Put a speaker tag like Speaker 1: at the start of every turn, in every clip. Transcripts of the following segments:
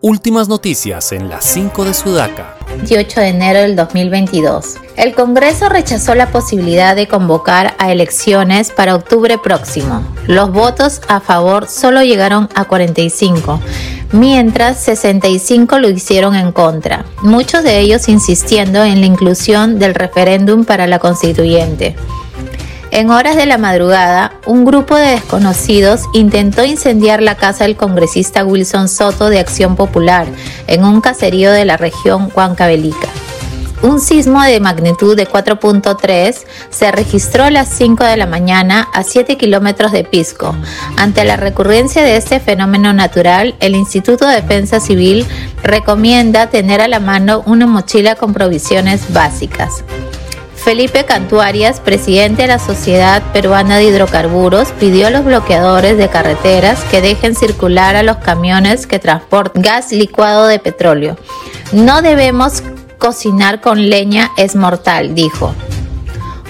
Speaker 1: Últimas noticias en las 5 de Sudaca.
Speaker 2: 18 de enero del 2022. El Congreso rechazó la posibilidad de convocar a elecciones para octubre próximo. Los votos a favor solo llegaron a 45, mientras 65 lo hicieron en contra, muchos de ellos insistiendo en la inclusión del referéndum para la constituyente. En horas de la madrugada, un grupo de desconocidos intentó incendiar la casa del congresista Wilson Soto de Acción Popular en un caserío de la región Huancavelica. Un sismo de magnitud de 4.3 se registró a las 5 de la mañana a 7 kilómetros de Pisco. Ante la recurrencia de este fenómeno natural, el Instituto de Defensa Civil recomienda tener a la mano una mochila con provisiones básicas. Felipe Cantuarias, presidente de la Sociedad Peruana de Hidrocarburos, pidió a los bloqueadores de carreteras que dejen circular a los camiones que transportan gas licuado de petróleo. No debemos cocinar con leña, es mortal, dijo.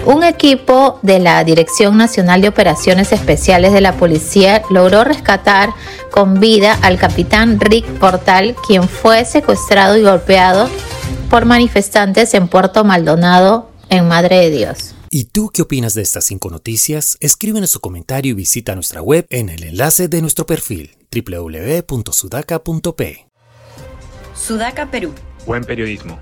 Speaker 2: Un equipo de la Dirección Nacional de Operaciones Especiales de la Policía logró rescatar con vida al capitán Rick Portal, quien fue secuestrado y golpeado por manifestantes en Puerto Maldonado, en Madre de Dios.
Speaker 1: ¿Y tú qué opinas de estas cinco noticias? Escríbenos su comentario y visita nuestra web en el enlace de nuestro perfil www.sudaca.p.
Speaker 3: Sudaca Perú.
Speaker 4: Buen periodismo.